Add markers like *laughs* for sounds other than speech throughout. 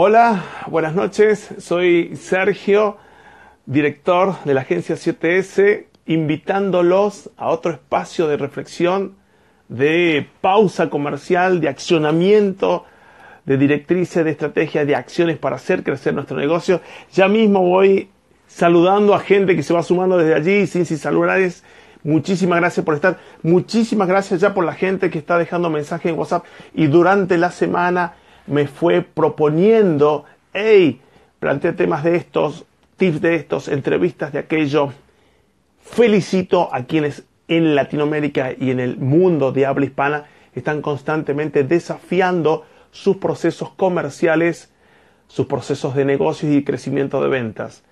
Hola, buenas noches. Soy Sergio, director de la agencia 7S, invitándolos a otro espacio de reflexión, de pausa comercial, de accionamiento, de directrices, de estrategias, de acciones para hacer crecer nuestro negocio. Ya mismo voy saludando a gente que se va sumando desde allí, sin sin saludades. Muchísimas gracias por estar. Muchísimas gracias ya por la gente que está dejando mensajes en WhatsApp y durante la semana me fue proponiendo, hey, plantea temas de estos, tips de estos, entrevistas de aquello. Felicito a quienes en Latinoamérica y en el mundo de habla hispana están constantemente desafiando sus procesos comerciales, sus procesos de negocios y crecimiento de ventas.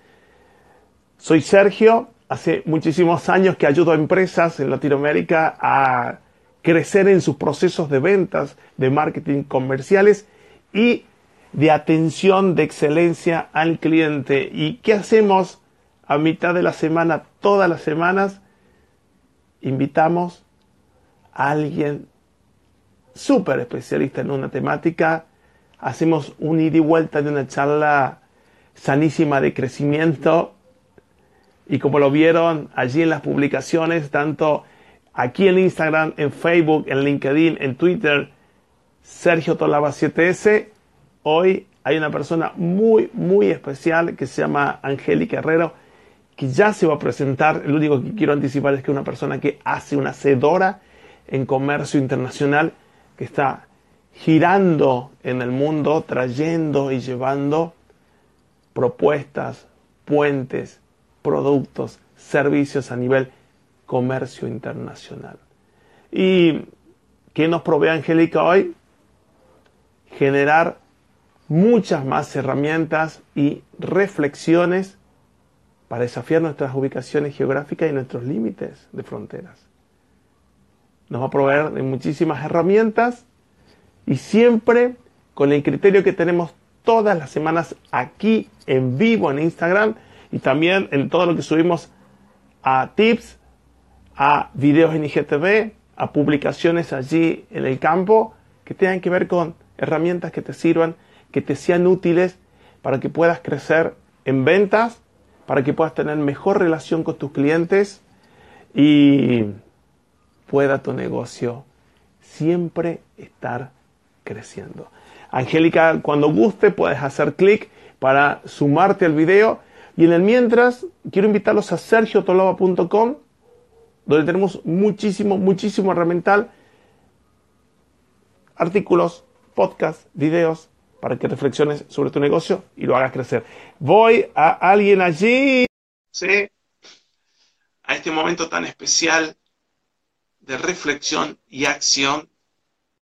Soy Sergio, hace muchísimos años que ayudo a empresas en Latinoamérica a crecer en sus procesos de ventas, de marketing comerciales y de atención de excelencia al cliente. ¿Y qué hacemos a mitad de la semana, todas las semanas? Invitamos a alguien súper especialista en una temática, hacemos un ida y vuelta de una charla sanísima de crecimiento y como lo vieron allí en las publicaciones, tanto aquí en Instagram, en Facebook, en LinkedIn, en Twitter, Sergio Tolaba 7S, hoy hay una persona muy, muy especial que se llama Angélica Herrero, que ya se va a presentar. Lo único que quiero anticipar es que es una persona que hace una hacedora en comercio internacional, que está girando en el mundo, trayendo y llevando propuestas, puentes, productos, servicios a nivel comercio internacional. ¿Y qué nos provee Angélica hoy? Generar muchas más herramientas y reflexiones para desafiar nuestras ubicaciones geográficas y nuestros límites de fronteras. Nos va a proveer de muchísimas herramientas y siempre con el criterio que tenemos todas las semanas aquí en vivo en Instagram y también en todo lo que subimos a tips, a videos en IGTV, a publicaciones allí en el campo que tengan que ver con herramientas que te sirvan que te sean útiles para que puedas crecer en ventas, para que puedas tener mejor relación con tus clientes y pueda tu negocio siempre estar creciendo. Angélica, cuando guste puedes hacer clic para sumarte al video y en el mientras quiero invitarlos a sergiotoloba.com donde tenemos muchísimo, muchísimo herramental, artículos, podcasts, videos, para que reflexiones sobre tu negocio y lo hagas crecer. Voy a alguien allí, ¿sí? A este momento tan especial de reflexión y acción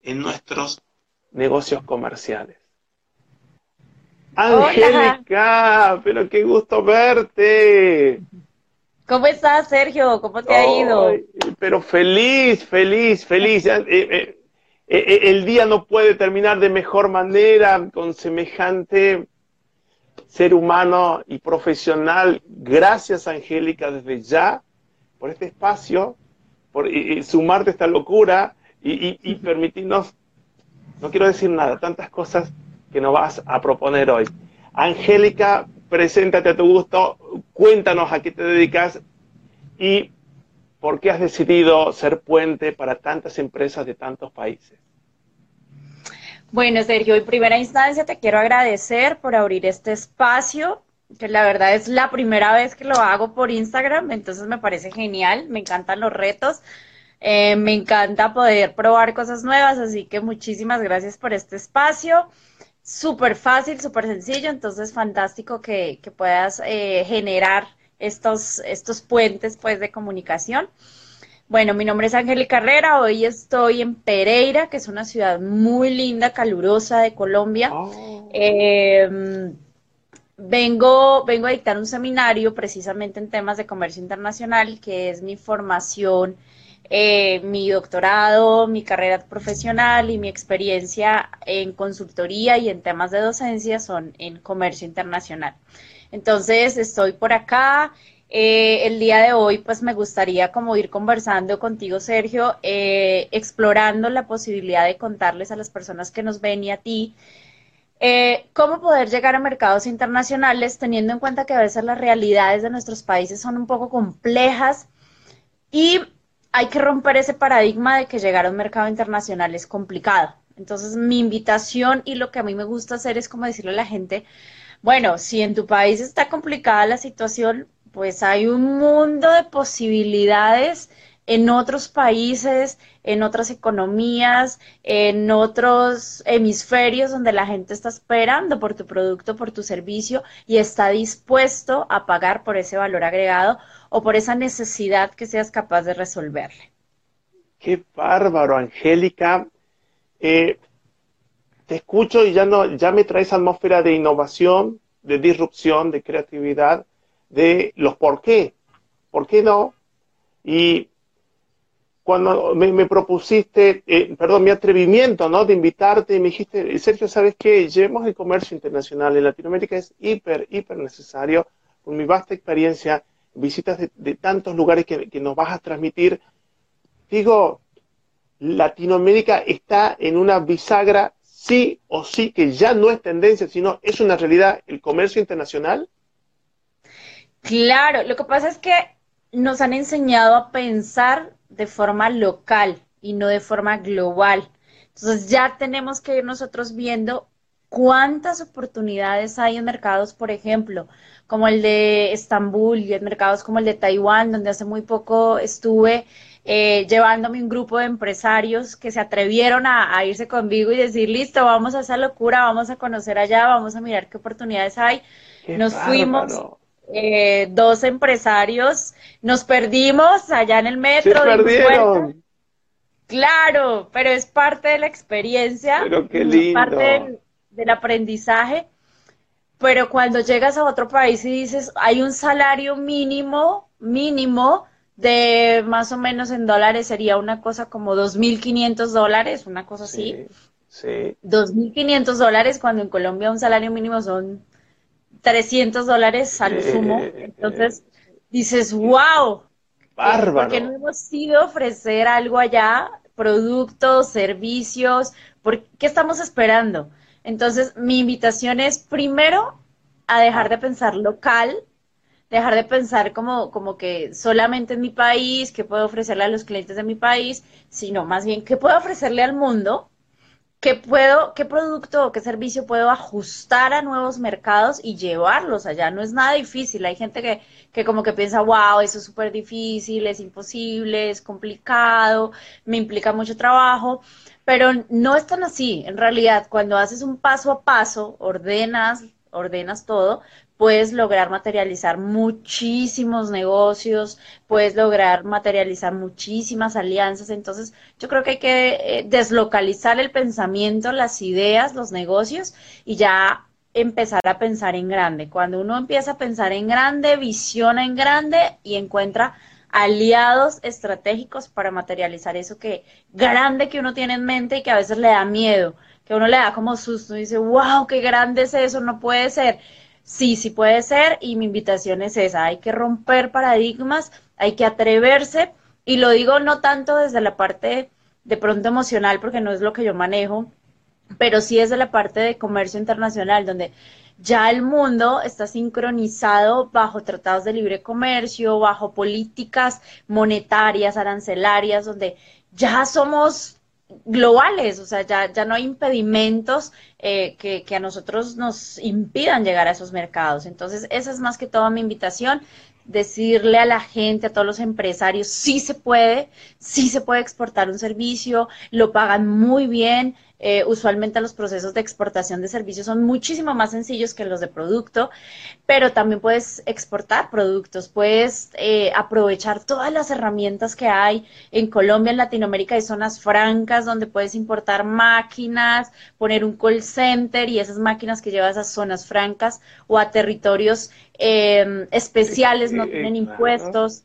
en nuestros negocios comerciales. Angélica, pero qué gusto verte. ¿Cómo estás, Sergio? ¿Cómo te ha ido? Pero feliz, feliz, feliz. Eh, eh, el día no puede terminar de mejor manera con semejante ser humano y profesional. Gracias, Angélica, desde ya por este espacio, por sumarte a esta locura y, permitirnos, no quiero decir nada, tantas cosas que nos vas a proponer hoy. Angélica, preséntate a tu gusto, cuéntanos a qué te dedicas y por qué has decidido ser puente para tantas empresas de tantos países. Bueno, Sergio, en primera instancia te quiero agradecer por abrir este espacio, que la verdad es la primera vez que lo hago por Instagram, entonces me parece genial, me encantan los retos, eh, me encanta poder probar cosas nuevas, así que muchísimas gracias por este espacio. Súper fácil, súper sencillo, entonces fantástico que, puedas eh, generar estos, estos puentes pues de comunicación. Bueno, mi nombre es Angélica Carrera, hoy estoy en Pereira, que es una ciudad muy linda, calurosa de Colombia. Oh. Em, vengo, vengo a dictar un seminario precisamente en temas de comercio internacional, que es mi formación, eh, mi doctorado, mi carrera profesional y mi experiencia en consultoría y en temas de docencia son en comercio internacional. Entonces, estoy por acá. Eh, el día de hoy, pues me gustaría como ir conversando contigo, Sergio, eh, explorando la posibilidad de contarles a las personas que nos ven y a ti Eh, ¿Cómo poder llegar a mercados internacionales teniendo en cuenta que a veces las realidades de nuestros países son un poco complejas y hay que romper ese paradigma de que llegar a un mercado internacional es complicado? Entonces, mi invitación y lo que a mí me gusta hacer es como decirle a la gente, bueno, si en tu país está complicada la situación, pues hay un mundo de posibilidades en otros países, en otras economías, en otros hemisferios donde la gente está esperando por tu producto, por tu servicio y está dispuesto a pagar por ese valor agregado o por esa necesidad que seas capaz de resolverle. Qué bárbaro, Angélica. Eh, te escucho y ya, no, ya me traes atmósfera de innovación, de disrupción, de creatividad, de los por qué. ¿Por qué no? Y cuando me, propusiste, eh, perdón, mi atrevimiento, ¿no? De invitarte, me dijiste, Sergio, ¿sabes qué? Llevemos el comercio internacional en Latinoamérica, es hiper, hiper necesario, con mi vasta experiencia, visitas de, tantos lugares que, que, nos vas a transmitir. Digo, Latinoamérica está en una bisagra, sí o sí, que ya no es tendencia, sino es una realidad, el comercio internacional. Claro, lo que pasa es que nos han enseñado a pensar de forma local y no de forma global. Entonces ya tenemos que ir nosotros viendo cuántas oportunidades hay en mercados, por ejemplo, como el de Estambul y en mercados como el de Taiwán, donde hace muy poco estuve eh, llevándome un grupo de empresarios que se atrevieron a, irse conmigo y decir, listo, vamos a esa locura, vamos a conocer allá, vamos a mirar qué oportunidades hay. Nos fuimos eh, dos empresarios, nos perdimos allá en el metro. Claro, pero es parte de la experiencia, pero qué lindo. parte del, aprendizaje. Pero cuando llegas a otro país y dices, hay un salario mínimo, mínimo, de más o menos en dólares sería una cosa como 2.500 dólares, una cosa así. Sí. 2.500 dólares cuando en Colombia un salario mínimo son 300 dólares al sumo. Entonces dices, wow, bárbaro. Porque no hemos ido a ofrecer algo allá, productos, servicios, ¿por qué estamos esperando? Entonces, mi invitación es primero a dejar de pensar local, dejar de pensar como, como que solamente en mi país, qué puedo ofrecerle a los clientes de mi país, sino más bien qué puedo ofrecerle al mundo ¿Qué puedo, qué producto o qué servicio puedo ajustar a nuevos mercados y llevarlos allá? No es nada difícil. Hay gente que, que como que piensa, wow, eso es súper difícil, es imposible, es complicado, me implica mucho trabajo, pero no es tan así. En realidad, cuando haces un paso a paso, ordenas, ordenas todo, puedes lograr materializar muchísimos negocios, puedes lograr materializar muchísimas alianzas. Entonces, yo creo que hay que eh, deslocalizar el pensamiento, las ideas, los negocios y ya empezar a pensar en grande. Cuando uno empieza a pensar en grande, visiona en grande y encuentra aliados estratégicos para materializar eso que grande que uno tiene en mente y que a veces le da miedo, que uno le da como susto y dice, wow, qué grande es eso, no puede ser Sí, sí puede ser y mi invitación es esa, hay que romper paradigmas, hay que atreverse y lo digo no tanto desde la parte de pronto emocional porque no es lo que yo manejo, pero sí es de la parte de comercio internacional donde ya el mundo está sincronizado bajo tratados de libre comercio, bajo políticas monetarias, arancelarias, donde ya somos globales, o sea, ya, ya no hay impedimentos eh, que, que, a nosotros nos impidan llegar a esos mercados. Entonces, esa es más que todo mi invitación, decirle a la gente, a todos los empresarios, sí se puede, sí se puede exportar un servicio, lo pagan muy bien, eh, usualmente los procesos de exportación de servicios son muchísimo más sencillos que los de producto, pero también puedes exportar productos, puedes eh, aprovechar todas las herramientas que hay en Colombia, en Latinoamérica, hay zonas francas donde puedes importar máquinas, poner un call center y esas máquinas que llevas a zonas francas o a territorios eh, especiales no tienen impuestos.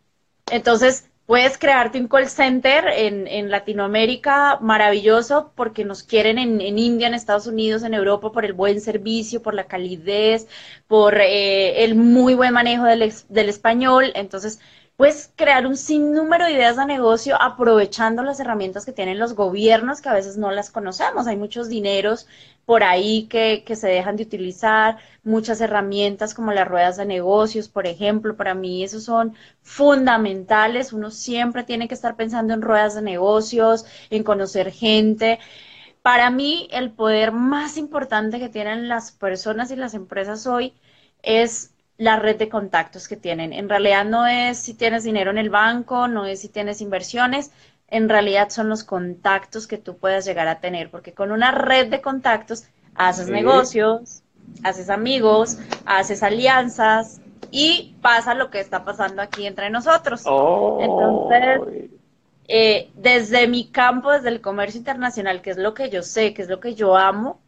Entonces, Puedes crearte un call center en, Latinoamérica maravilloso porque nos quieren en, en, India, en Estados Unidos, en Europa por el buen servicio, por la calidez, por eh, el muy buen manejo del, del español. Entonces, puedes crear un sinnúmero de ideas de negocio aprovechando las herramientas que tienen los gobiernos que a veces no las conocemos. Hay muchos dineros por ahí que, que, se dejan de utilizar, muchas herramientas como las ruedas de negocios, por ejemplo, para mí esos son fundamentales. Uno siempre tiene que estar pensando en ruedas de negocios, en conocer gente. Para mí, el poder más importante que tienen las personas y las empresas hoy es la red de contactos que tienen. En realidad no es si tienes dinero en el banco, no es si tienes inversiones, en realidad son los contactos que tú puedas llegar a tener, porque con una red de contactos haces negocios, haces amigos, haces alianzas y pasa lo que está pasando aquí entre nosotros. Oh. Entonces, eh, desde mi campo, desde el comercio internacional, que es lo que yo sé, que es lo que yo amo,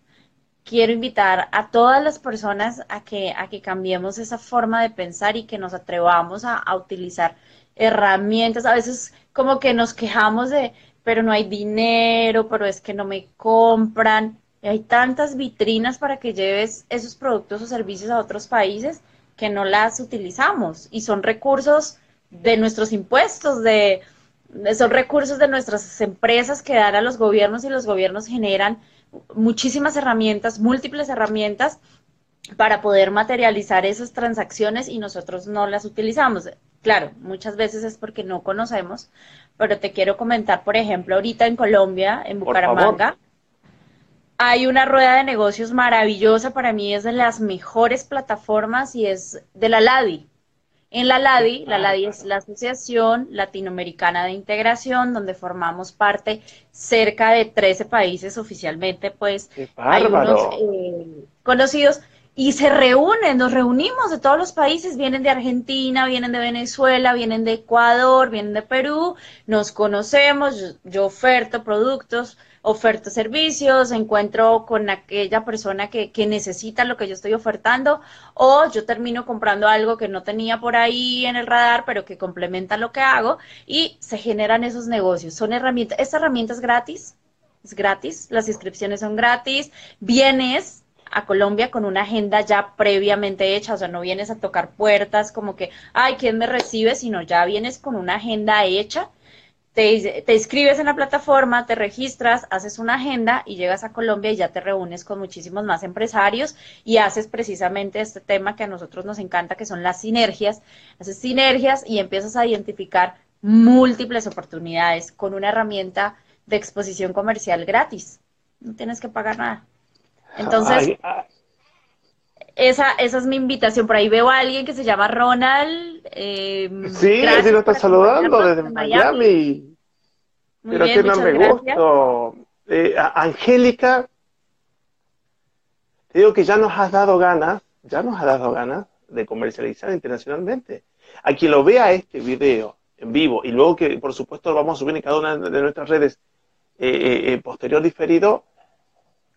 quiero invitar a todas las personas a que, a que cambiemos esa forma de pensar y que nos atrevamos a, utilizar herramientas. A veces como que nos quejamos de, pero no hay dinero, pero es que no me compran. hay tantas vitrinas para que lleves esos productos o servicios a otros países que no las utilizamos y son recursos de nuestros impuestos, de, son recursos de nuestras empresas que dan a los gobiernos y los gobiernos generan muchísimas herramientas, múltiples herramientas para poder materializar esas transacciones y nosotros no las utilizamos. Claro, muchas veces es porque no conocemos, pero te quiero comentar, por ejemplo, ahorita en Colombia, en Bucaramanga, hay una rueda de negocios maravillosa, para mí es de las mejores plataformas y es de la LADI. En la LADI, la LADI es la Asociación Latinoamericana de Integración, donde formamos parte cerca de 13 países oficialmente, pues hay unos eh, conocidos y se reúnen, nos reunimos de todos los países, vienen de Argentina, vienen de Venezuela, vienen de Ecuador, vienen de Perú, nos conocemos, yo, oferto productos, oferto servicios, encuentro con aquella persona que, que, necesita lo que yo estoy ofertando o yo termino comprando algo que no tenía por ahí en el radar, pero que complementa lo que hago y se generan esos negocios. Son herramientas, esta herramienta es gratis, es gratis, las inscripciones son gratis, vienes a Colombia con una agenda ya previamente hecha, o sea, no vienes a tocar puertas como que, ay, ¿quién me recibe? Sino ya vienes con una agenda hecha, te, te inscribes en la plataforma, te registras, haces una agenda y llegas a Colombia y ya te reúnes con muchísimos más empresarios y haces precisamente este tema que a nosotros nos encanta, que son las sinergias, haces sinergias y empiezas a identificar múltiples oportunidades con una herramienta de exposición comercial gratis. No tienes que pagar nada. Entonces, Esa, esa es mi invitación. Por ahí veo a alguien que se llama Ronald. Eh, sí, así lo está saludando desde Miami. Pero que no me gusta. Eh, Angélica, te digo que ya nos has dado ganas, ya nos has dado ganas de comercializar internacionalmente. A quien lo vea este video en vivo y luego que por supuesto lo vamos a subir en cada una de nuestras redes eh, eh posterior diferido,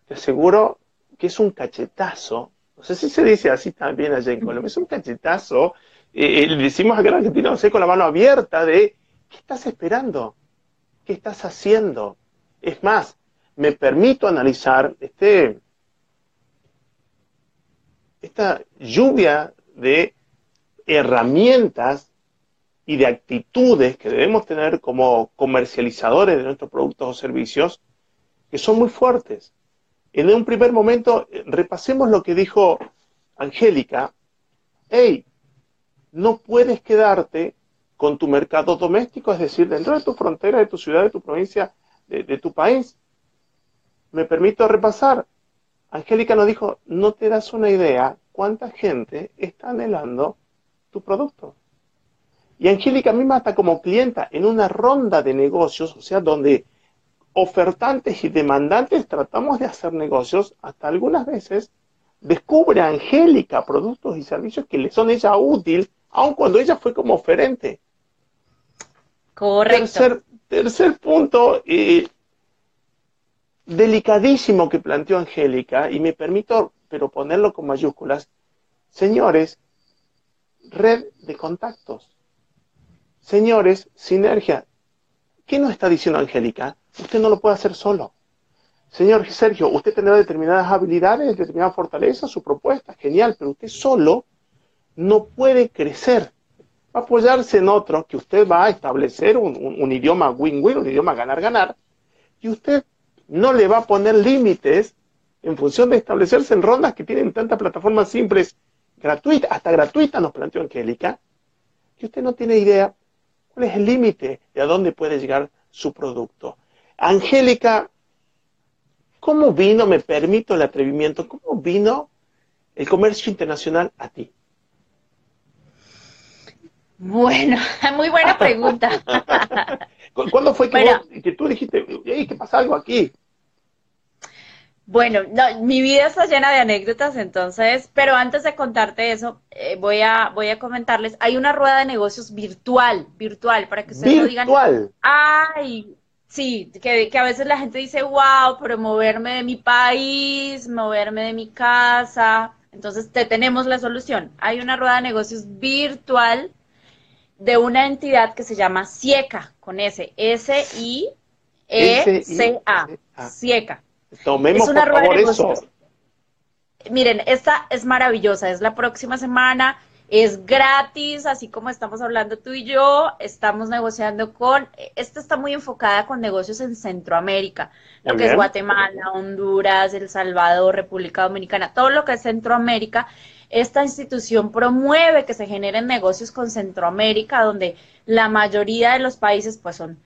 te aseguro que es un cachetazo, no sé si se dice así también allá en Colombia, es un cachetazo, eh, le decimos acá en Argentina, no sé, con la mano abierta de, ¿qué estás esperando? ¿Qué estás haciendo? Es más, me permito analizar este, esta lluvia de herramientas y de actitudes que debemos tener como comercializadores de nuestros productos o servicios que son muy fuertes. En un primer momento, repasemos lo que dijo Angélica. Hey, no puedes quedarte con tu mercado doméstico, es decir, dentro de tu frontera, de tu ciudad, de tu provincia, de, tu país. Me permito repasar. Angélica nos dijo, no te das una idea cuánta gente está anhelando tu producto. Y Angélica misma está como clienta en una ronda de negocios, o sea, donde ofertantes y demandantes tratamos de hacer negocios, hasta algunas veces descubre Angélica productos y servicios que le son ella útil, aun cuando ella fue como oferente. Correcto. Tercer, punto, eh, delicadísimo que planteó Angélica, y me permito, pero ponerlo con mayúsculas, señores, red de contactos. Señores, sinergia. ¿Qué nos está diciendo Angélica? Usted no lo puede hacer solo. Señor Sergio, usted tendrá determinadas habilidades, determinadas fortalezas, su propuesta, genial, pero usted solo no puede crecer. va a apoyarse en otro que usted va a establecer un, idioma win-win, un idioma ganar-ganar, y usted no le va a poner límites en función de establecerse en rondas que tienen tantas plataformas simples, gratuitas, hasta gratuitas nos planteó Angélica, que usted no tiene idea cuál es el límite de a dónde puede llegar su producto. Angélica, ¿cómo vino, me permito el atrevimiento, cómo vino el comercio internacional a ti? Bueno, *laughs* muy buena pregunta. *laughs* ¿Cuándo fue que, que tú dijiste, hey, ¿qué pasa algo aquí? Bueno, no, mi vida está llena de anécdotas, entonces, pero antes de contarte eso, eh, voy, a, voy a comentarles, hay una rueda de negocios virtual, virtual, para que ustedes no digan, ay, sí, que, que a veces la gente dice, wow, pero moverme de mi país, moverme de mi casa, entonces te tenemos la solución. Hay una rueda de negocios virtual de una entidad que se llama SIECA, con S, S-I-E-C-A, SIECA. Tomemos por favor eso. Miren, esta es maravillosa, es la próxima semana, es gratis, así como estamos hablando tú y yo, estamos negociando con, esta está muy enfocada con negocios en Centroamérica, lo que es Guatemala, Honduras, El Salvador, República Dominicana, todo lo que es Centroamérica. Esta institución promueve que se generen negocios con Centroamérica, donde la mayoría de los países pues son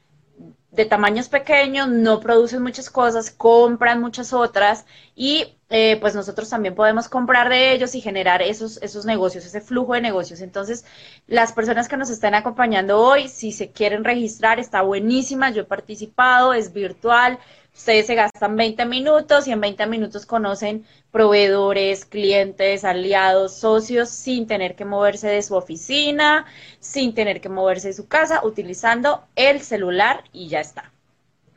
de tamaños pequeños, no producen muchas cosas, compran muchas otras y eh, pues nosotros también podemos comprar de ellos y generar esos, esos negocios, ese flujo de negocios. Entonces, las personas que nos están acompañando hoy, si se quieren registrar, está buenísima, yo he participado, es virtual, Ustedes se gastan 20 minutos y en 20 minutos conocen proveedores, clientes, aliados, socios sin tener que moverse de su oficina, sin tener que moverse de su casa, utilizando el celular y ya está.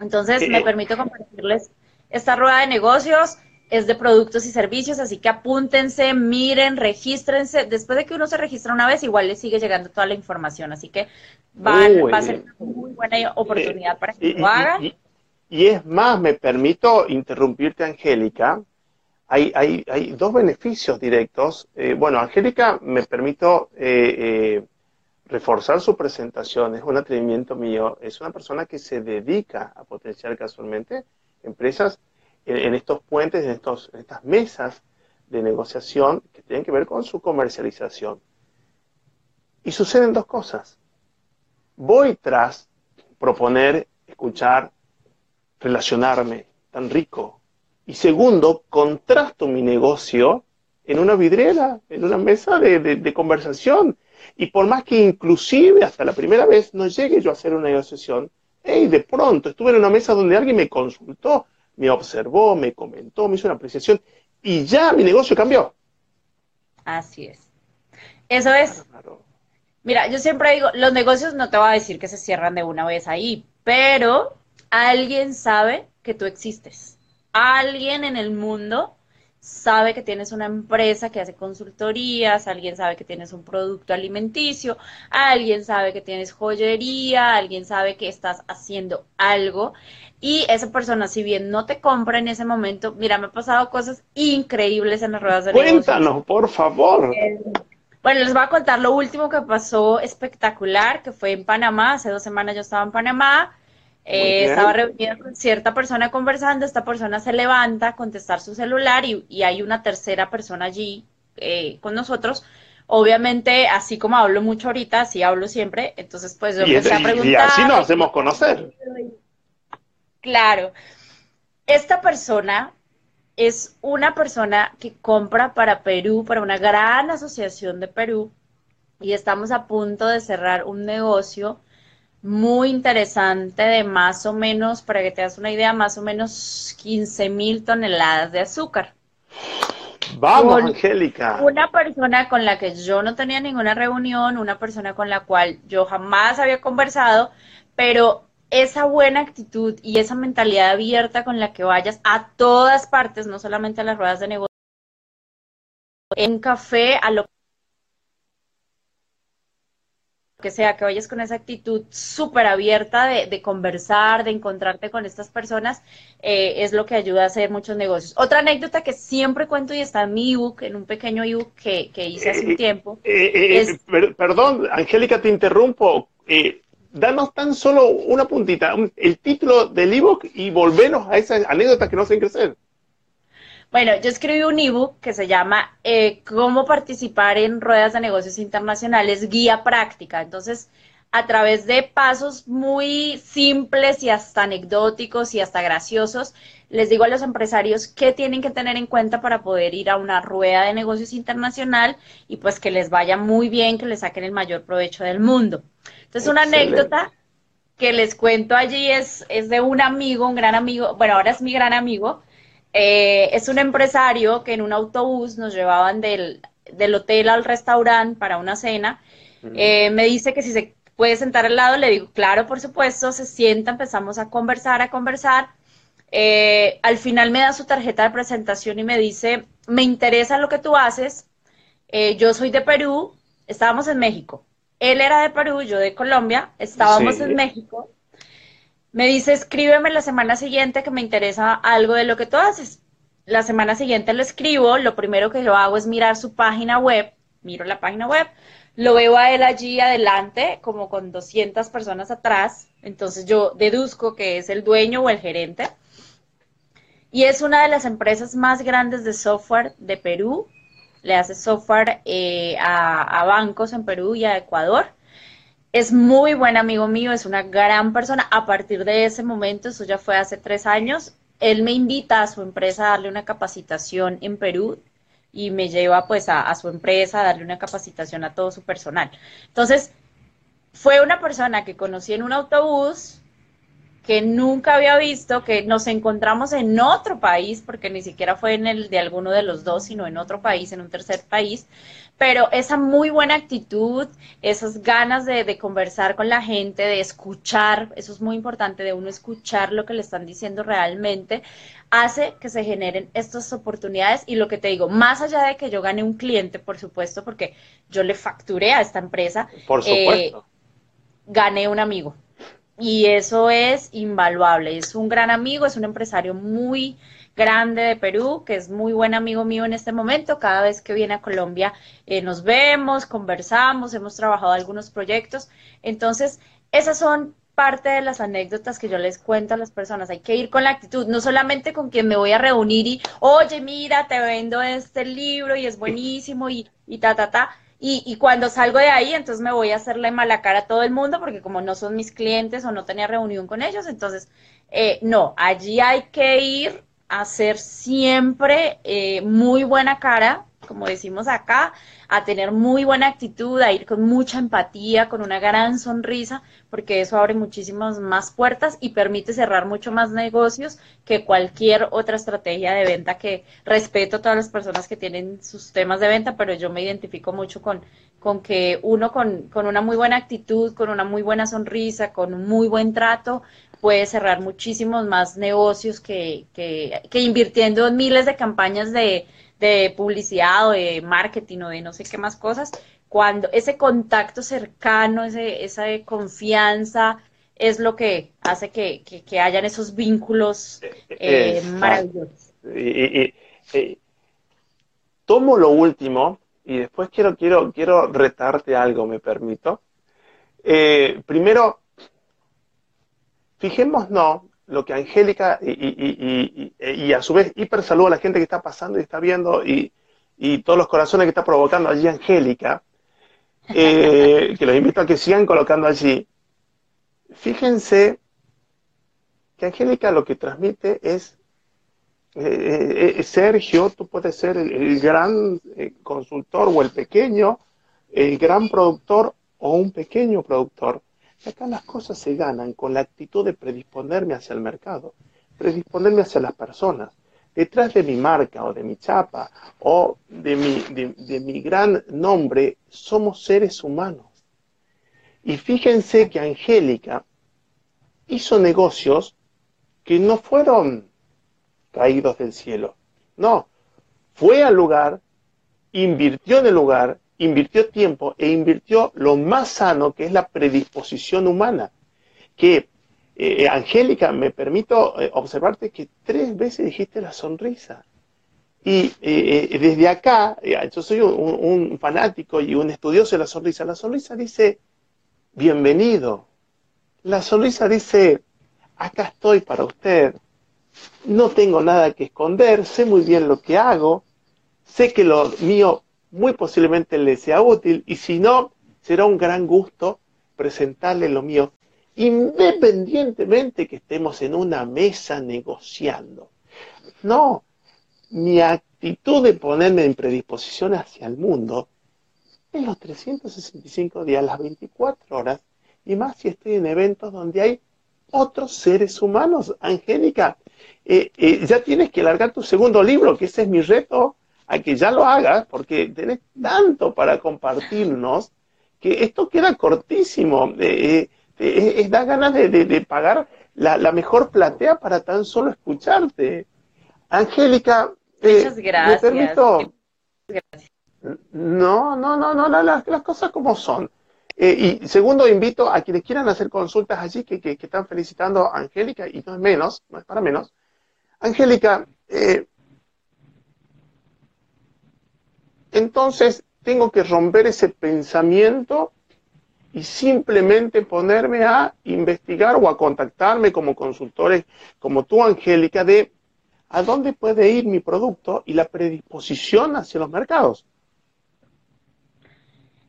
Entonces, me permito compartirles esta rueda de negocios. Es de productos y servicios, así que apúntense, miren, regístrense. Después de que uno se registra una vez, igual le sigue llegando toda la información. Así que va a ser una muy buena oportunidad para que lo hagan. Y es más, me permito interrumpirte, Angélica. Hay, hay, hay dos beneficios directos. Eh, bueno, Angélica, me permito eh, eh, reforzar su presentación. Es un atrevimiento mío. Es una persona que se dedica a potenciar casualmente empresas en, estos puentes, en, estos, en estas mesas de negociación que tienen que ver con su comercialización. Y suceden dos cosas. Voy tras proponer, escuchar, relacionarme tan rico. Y segundo, contrasto mi negocio en una vidriera, en una mesa de, conversación. Y por más que inclusive hasta la primera vez no llegue yo a hacer una negociación, hey, de pronto estuve en una mesa donde alguien me consultó, me observó, me comentó, me hizo una apreciación y ya mi negocio cambió. Así es. Eso es. Mira, yo siempre digo, los negocios no te voy a decir que se cierran de una vez ahí, pero alguien sabe que tú existes. Alguien en el mundo sabe que tienes una empresa que hace consultorías, alguien sabe que tienes un producto alimenticio, alguien sabe que tienes joyería, alguien sabe que estás haciendo algo y esa persona, si bien no te compra en ese momento, mira, me han pasado cosas increíbles en las ruedas de Cuéntanos, por favor. Eh, bueno, les voy a contar lo último que pasó espectacular, que fue en Panamá, hace dos semanas yo estaba en Panamá, eh, estaba reunida con cierta persona conversando, esta persona se levanta a contestar su celular y, hay una tercera persona allí eh, con nosotros. Obviamente, así como hablo mucho ahorita, así hablo siempre, entonces pues yo empecé a preguntar. Y así nos hacemos conocer. Claro. Esta persona es una persona que compra para Perú, para una gran asociación de Perú, y estamos a punto de cerrar un negocio muy interesante de más o menos, para que te das una idea, más o menos 15 mil toneladas de azúcar. Vamos, Angélica. Una persona con la que yo no tenía ninguna reunión, una persona con la cual yo jamás había conversado, pero esa buena actitud y esa mentalidad abierta con la que vayas a todas partes, no solamente a las ruedas de negocio, en café, a lo que sea, que vayas con esa actitud súper abierta de, conversar, de encontrarte con estas personas, eh, es lo que ayuda a hacer muchos negocios. Otra anécdota que siempre cuento y está en mi ebook, en un pequeño ebook que, que hice hace un eh, tiempo. Eh, perdón, Angélica, te interrumpo. danos tan solo una puntita, el título del ebook y volvenos a esa anécdota que no sé crecer. Bueno, yo escribí un ebook que se llama eh, Cómo participar en ruedas de negocios internacionales, guía práctica. Entonces, a través de pasos muy simples y hasta anecdóticos y hasta graciosos, les digo a los empresarios qué tienen que tener en cuenta para poder ir a una rueda de negocios internacional y pues que les vaya muy bien, que les saquen el mayor provecho del mundo. Entonces, una anécdota que les cuento allí es, es de un amigo, un gran amigo, bueno, ahora es mi gran amigo, eh, es un empresario que en un autobús nos llevaban del, hotel al restaurante para una cena. Eh, me dice que si se puede sentar al lado, le digo, claro, por supuesto, se sienta, empezamos a conversar, a conversar. Eh, al final me da su tarjeta de presentación y me dice, me interesa lo que tú haces, yo soy de Perú, estábamos en México. Él era de Perú, yo de Colombia, estábamos en México me dice, escríbeme la semana siguiente que me interesa algo de lo que tú haces. La semana siguiente lo escribo, lo primero que yo hago es mirar su página web, miro la página web, lo veo a él allí adelante, como con 200 personas atrás, entonces yo deduzco que es el dueño o el gerente. Y es una de las empresas más grandes de software de Perú. Le hace software eh, a bancos en Perú y a Ecuador es muy buen amigo mío, es una gran persona. A partir de ese momento, eso ya fue hace tres años, él me invita a su empresa a darle una capacitación en Perú y me lleva pues a, su empresa a darle una capacitación a todo su personal. Entonces, fue una persona que conocí en un autobús que nunca había visto, que nos encontramos en otro país, porque ni siquiera fue en el de alguno de los dos, sino en otro país, en un tercer país, pero esa muy buena actitud, esas ganas de, conversar con la gente, de escuchar, eso es muy importante, de uno escuchar lo que le están diciendo realmente, hace que se generen estas oportunidades y lo que te digo, más allá de que yo gane un cliente, por supuesto, porque yo le facturé a esta empresa, por supuesto. Eh, gané un amigo. Y eso es invaluable. Es un gran amigo, es un empresario muy grande de Perú, que es muy buen amigo mío en este momento. Cada vez que viene a Colombia eh, nos vemos, conversamos, hemos trabajado algunos proyectos. Entonces, esas son parte de las anécdotas que yo les cuento a las personas. Hay que ir con la actitud, no solamente con quien me voy a reunir y, oye, mira, te vendo este libro y es buenísimo y, y ta, ta, ta. Y, y, cuando salgo de ahí, entonces me voy a hacerle mala cara a todo el mundo porque como no son mis clientes o no tenía reunión con ellos, entonces, eh, no, allí hay que ir hacer siempre eh, muy buena cara, como decimos acá, a tener muy buena actitud, a ir con mucha empatía, con una gran sonrisa, porque eso abre muchísimas más puertas y permite cerrar mucho más negocios que cualquier otra estrategia de venta que respeto a todas las personas que tienen sus temas de venta, pero yo me identifico mucho con, con que uno con, con una muy buena actitud, con una muy buena sonrisa, con un muy buen trato, puede cerrar muchísimos más negocios que, que, que invirtiendo en miles de campañas de, de, publicidad o de marketing o de no sé qué más cosas, cuando ese contacto cercano, ese, esa confianza es lo que hace que, que, hayan esos vínculos eh, maravillosos. tomo lo último y después quiero, quiero, quiero retarte algo, me permito. Eh, primero, Fijémonos lo que Angélica, y, a su vez hiper saludo a la gente que está pasando y está viendo, y, todos los corazones que está provocando allí Angélica, eh, *laughs* que los invito a que sigan colocando allí. Fíjense que Angélica lo que transmite es, eh, eh, Sergio, tú puedes ser el gran consultor o el pequeño, el gran productor o un pequeño productor acá las cosas se ganan con la actitud de predisponerme hacia el mercado, predisponerme hacia las personas. Detrás de mi marca o de mi chapa o de mi, de, mi gran nombre somos seres humanos. Y fíjense que Angélica hizo negocios que no fueron caídos del cielo. No, fue al lugar, invirtió en el lugar invirtió tiempo e invirtió lo más sano, que es la predisposición humana. Que, eh, Angélica, me permito eh, observarte que tres veces dijiste la sonrisa. Y eh, desde acá, yo soy un, fanático y un estudioso de la sonrisa. La sonrisa dice, bienvenido. La sonrisa dice, acá estoy para usted. No tengo nada que esconder, sé muy bien lo que hago, sé que lo mío muy posiblemente le sea útil y si no, será un gran gusto presentarle lo mío, independientemente que estemos en una mesa negociando. No, mi actitud de ponerme en predisposición hacia el mundo es los 365 días, las 24 horas, y más si estoy en eventos donde hay otros seres humanos. Angélica, eh, eh, ya tienes que largar tu segundo libro, que ese es mi reto a que ya lo hagas, porque tenés tanto para compartirnos, que esto queda cortísimo. Eh, eh, es, da ganas de, pagar la, mejor platea para tan solo escucharte. Angélica, eh, Muchas gracias. ¿me permito? No, no, no, no, las, cosas como son. y segundo, invito a quienes quieran hacer consultas allí, que, que, que, están felicitando a Angélica, y no es menos, no es para menos. Angélica, eh, entonces tengo que romper ese pensamiento y simplemente ponerme a investigar o a contactarme como consultores, como tú, Angélica, de a dónde puede ir mi producto y la predisposición hacia los mercados.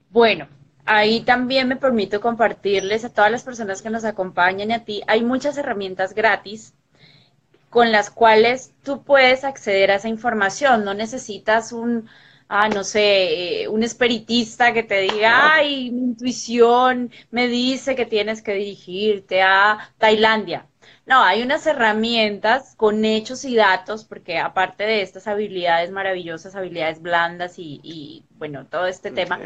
Bueno, ahí también me permito compartirles a todas las personas que nos acompañan y a ti, hay muchas herramientas gratis con las cuales tú puedes acceder a esa información, no necesitas un ah, no sé, eh, un espiritista que te diga, ay, mi intuición me dice que tienes que dirigirte a Tailandia. No, hay unas herramientas con hechos y datos, porque aparte de estas habilidades maravillosas, habilidades blandas y, bueno, todo este tema,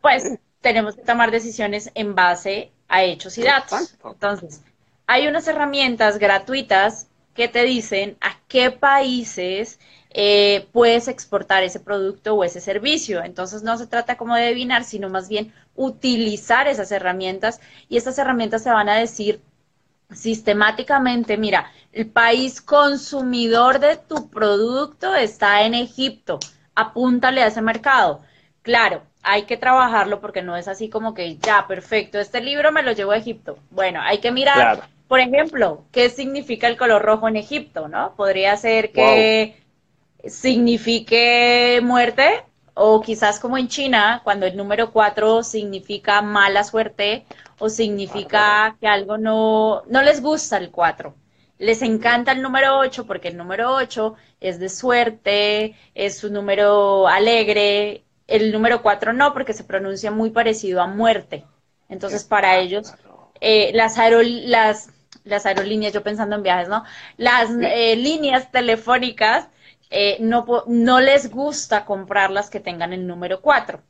pues tenemos que tomar decisiones en base a hechos y datos. Entonces, hay unas herramientas gratuitas que te dicen a qué países eh, puedes exportar ese producto o ese servicio. Entonces no se trata como de adivinar, sino más bien utilizar esas herramientas y estas herramientas te van a decir sistemáticamente, mira, el país consumidor de tu producto está en Egipto, apúntale a ese mercado. Claro, hay que trabajarlo porque no es así como que ya, perfecto, este libro me lo llevo a Egipto. Bueno, hay que mirar, por ejemplo, qué significa el color rojo en Egipto, ¿no? Podría ser que signifique muerte o quizás como en China, cuando el número 4 significa mala suerte o significa que algo no, no les gusta el 4. Les encanta el número 8 porque el número 8 es de suerte, es un número alegre. El número 4 no porque se pronuncia muy parecido a muerte. Entonces para ellos eh, las, las, las aerolíneas, yo pensando en viajes, ¿no? Las eh, líneas telefónicas eh, no, no les gusta comprar las que tengan el número 4.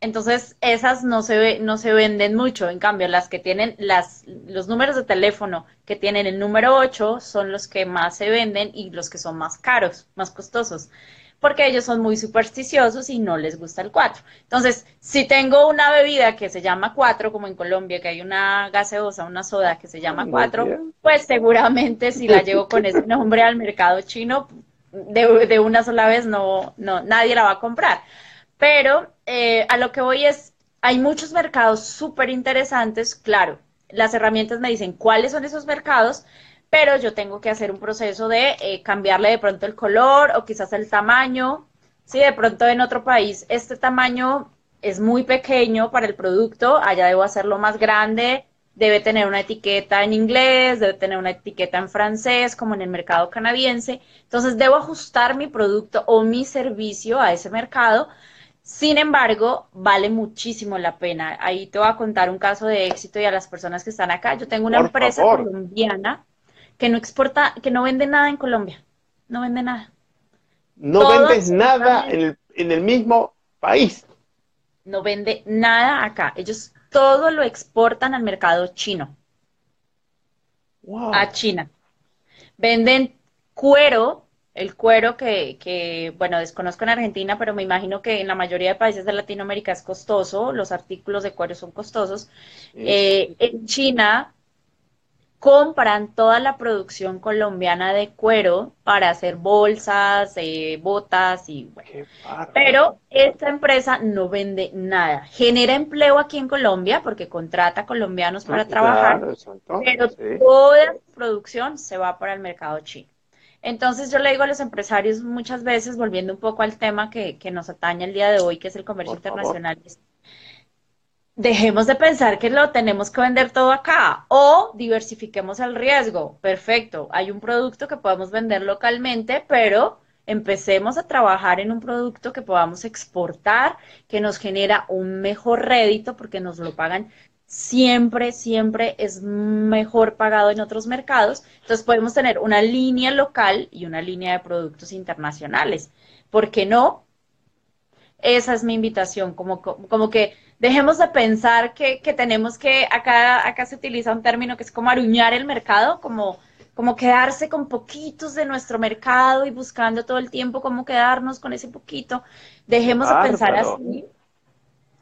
Entonces, esas no se, no se venden mucho. En cambio, las que tienen las, los números de teléfono que tienen el número 8 son los que más se venden y los que son más caros, más costosos, porque ellos son muy supersticiosos y no les gusta el 4. Entonces, si tengo una bebida que se llama 4, como en Colombia, que hay una gaseosa, una soda que se llama 4, pues seguramente si la llevo con ese nombre al mercado chino, de, una sola vez no, no, nadie la va a comprar. Pero eh, a lo que voy es, hay muchos mercados súper interesantes, claro, las herramientas me dicen cuáles son esos mercados, pero yo tengo que hacer un proceso de eh, cambiarle de pronto el color o quizás el tamaño. Si de pronto en otro país este tamaño es muy pequeño para el producto, allá debo hacerlo más grande, debe tener una etiqueta en inglés, debe tener una etiqueta en francés, como en el mercado canadiense. Entonces, debo ajustar mi producto o mi servicio a ese mercado. Sin embargo, vale muchísimo la pena. Ahí te voy a contar un caso de éxito y a las personas que están acá. Yo tengo una empresa colombiana que no exporta, que no vende nada en Colombia. No vende nada. No vendes nada en el, en el mismo país. No vende nada acá. Ellos todo lo exportan al mercado chino. A China. Venden cuero, el cuero que, que, bueno, desconozco en Argentina, pero me imagino que en la mayoría de países de Latinoamérica es costoso, los artículos de cuero son costosos. Eh, en China compran toda la producción colombiana de cuero para hacer bolsas, eh, botas y bueno. Pero esta empresa no vende nada. Genera empleo aquí en Colombia porque contrata colombianos para ah, trabajar, pero toda la producción se va para el mercado chino. Entonces yo le digo a los empresarios muchas veces, volviendo un poco al tema que, nos atañe el día de hoy, que es el comercio internacional, dejemos de pensar que lo tenemos que vender todo acá o diversifiquemos el riesgo. Perfecto, hay un producto que podemos vender localmente, pero empecemos a trabajar en un producto que podamos exportar, que nos genera un mejor rédito porque nos lo pagan siempre, siempre es mejor pagado en otros mercados. Entonces podemos tener una línea local y una línea de productos internacionales. ¿Por qué no? Esa es mi invitación, como, como que dejemos de pensar que, tenemos que, acá, acá se utiliza un término que es como aruñar el mercado, como, como quedarse con poquitos de nuestro mercado y buscando todo el tiempo cómo quedarnos con ese poquito. Dejemos de pensar así.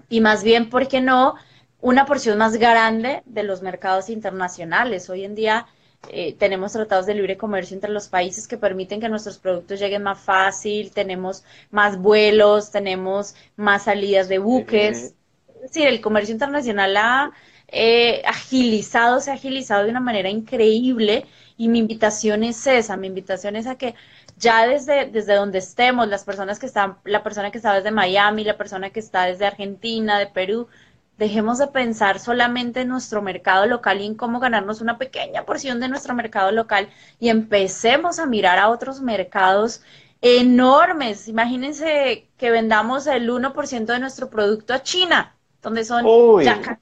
Y más bien, ¿por qué no? Una porción más grande de los mercados internacionales. Hoy en día eh, tenemos tratados de libre comercio entre los países que permiten que nuestros productos lleguen más fácil, tenemos más vuelos, tenemos más salidas de buques es decir, el comercio internacional ha eh, agilizado, se ha agilizado de una manera increíble y mi invitación es esa, mi invitación es a que ya desde, desde donde estemos, las personas que están, la persona que está desde Miami, la persona que está desde Argentina, de Perú, dejemos de pensar solamente en nuestro mercado local y en cómo ganarnos una pequeña porción de nuestro mercado local y empecemos a mirar a otros mercados enormes. Imagínense que vendamos el 1% de nuestro producto a China donde son ya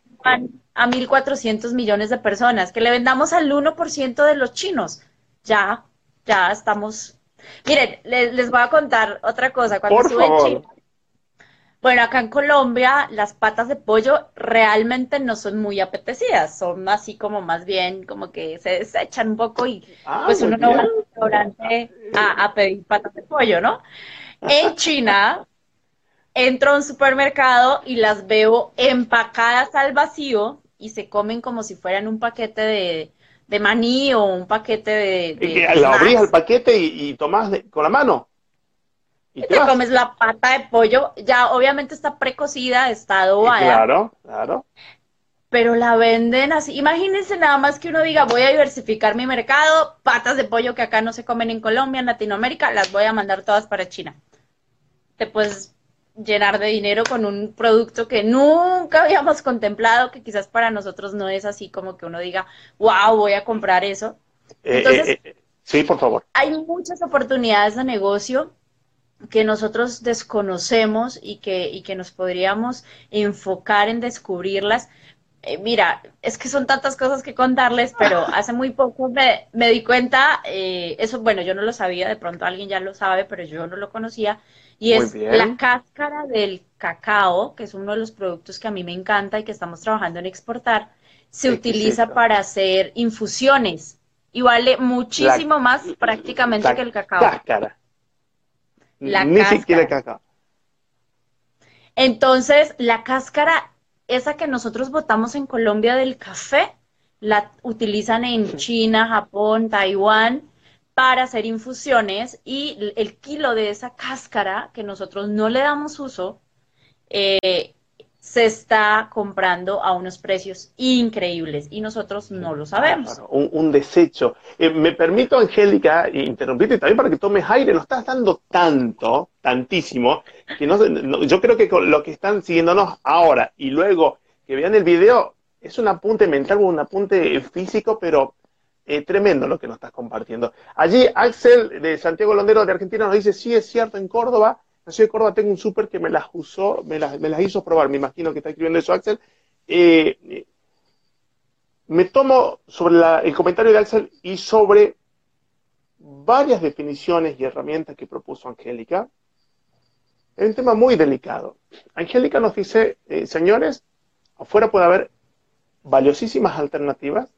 a 1.400 millones de personas, que le vendamos al 1% de los chinos. Ya, ya estamos. Miren, les, voy a contar otra cosa. Cuando Por favor. bueno, acá en Colombia las patas de pollo realmente no son muy apetecidas, son así como más bien como que se desechan un poco y ah, pues uno no va al restaurante a, a pedir patas de pollo, ¿no? En China entro a un supermercado y las veo empacadas al vacío y se comen como si fueran un paquete de, maní o un paquete de... de la abrías el paquete y, y tomás con la mano. Y te, comes la pata de pollo, ya obviamente está precocida, está adobada. Claro, claro. Pero la venden así. Imagínense nada más que uno diga, voy a diversificar mi mercado, patas de pollo que acá no se comen en Colombia, en Latinoamérica, las voy a mandar todas para China. Te puedes llenar de dinero con un producto que nunca habíamos contemplado, que quizás para nosotros no es así como que uno diga, wow, voy a comprar eso. Eh, eh, eh, sí, por favor. Hay muchas oportunidades de negocio que nosotros desconocemos y que, y que nos podríamos enfocar en descubrirlas. Mira, es que son tantas cosas que contarles, pero *laughs* hace muy poco me, me di cuenta, eso, bueno, yo no lo sabía, de pronto alguien ya lo sabe, pero yo no lo conocía, y es la cáscara del cacao, que es uno de los productos que a mí me encanta y que estamos trabajando en exportar, se utiliza para hacer infusiones y vale muchísimo más prácticamente que el cacao. Cáscara. La Ni siquiera cacao. Entonces, la cáscara, esa que nosotros botamos en Colombia del café, la utilizan en China, Japón, Taiwán para hacer infusiones y el kilo de esa cáscara que nosotros no le damos uso eh, se está comprando a unos precios increíbles y nosotros no lo sabemos. un, desecho. Eh, me permito, Angélica, interrumpirte también para que tomes aire. Lo estás dando tanto, tantísimo, que no, yo creo que con lo que están siguiéndonos ahora y luego que vean el video, es un apunte mental, un apunte físico, pero eh, tremendo lo que nos estás compartiendo. Allí Axel de Santiago Londero de Argentina nos dice, sí, es cierto, en Córdoba, la de Córdoba tengo un súper que me las usó, me las, me las, hizo probar, me imagino que está escribiendo eso Axel. Eh, me tomo sobre el comentario de Axel y sobre varias definiciones y herramientas que propuso Angélica. Es un tema muy delicado. Angélica nos dice, eh, señores, afuera puede haber valiosísimas alternativas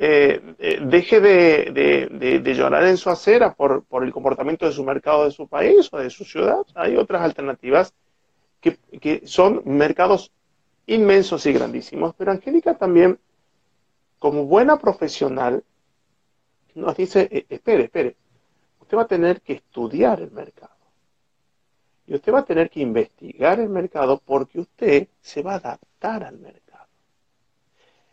eh, eh, deje de, llorar en su acera por, el comportamiento de su mercado de su país o de su ciudad. Hay otras alternativas que, son mercados inmensos y grandísimos. Pero Angélica también, como buena profesional, nos dice, eh, espere, espere, usted va a tener que estudiar el mercado. Y usted va a tener que investigar el mercado porque usted se va a adaptar al mercado.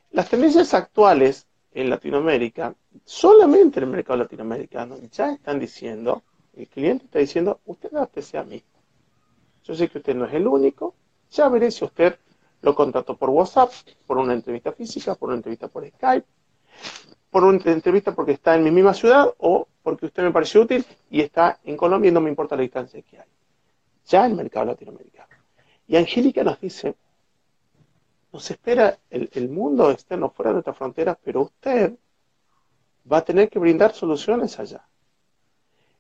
Las tendencias actuales en Latinoamérica, solamente en el mercado latinoamericano, ya están diciendo, el cliente está diciendo, usted a. Yo sé que usted no es el único, ya veré si usted lo contrató por WhatsApp, por una entrevista física, por una entrevista por Skype, por una entrevista porque está en mi misma ciudad o porque usted me pareció útil y está en Colombia y no me importa la distancia que hay. Ya el mercado latinoamericano. Y Angélica nos dice, nos espera el, mundo externo fuera de nuestras fronteras, pero usted va a tener que brindar soluciones allá.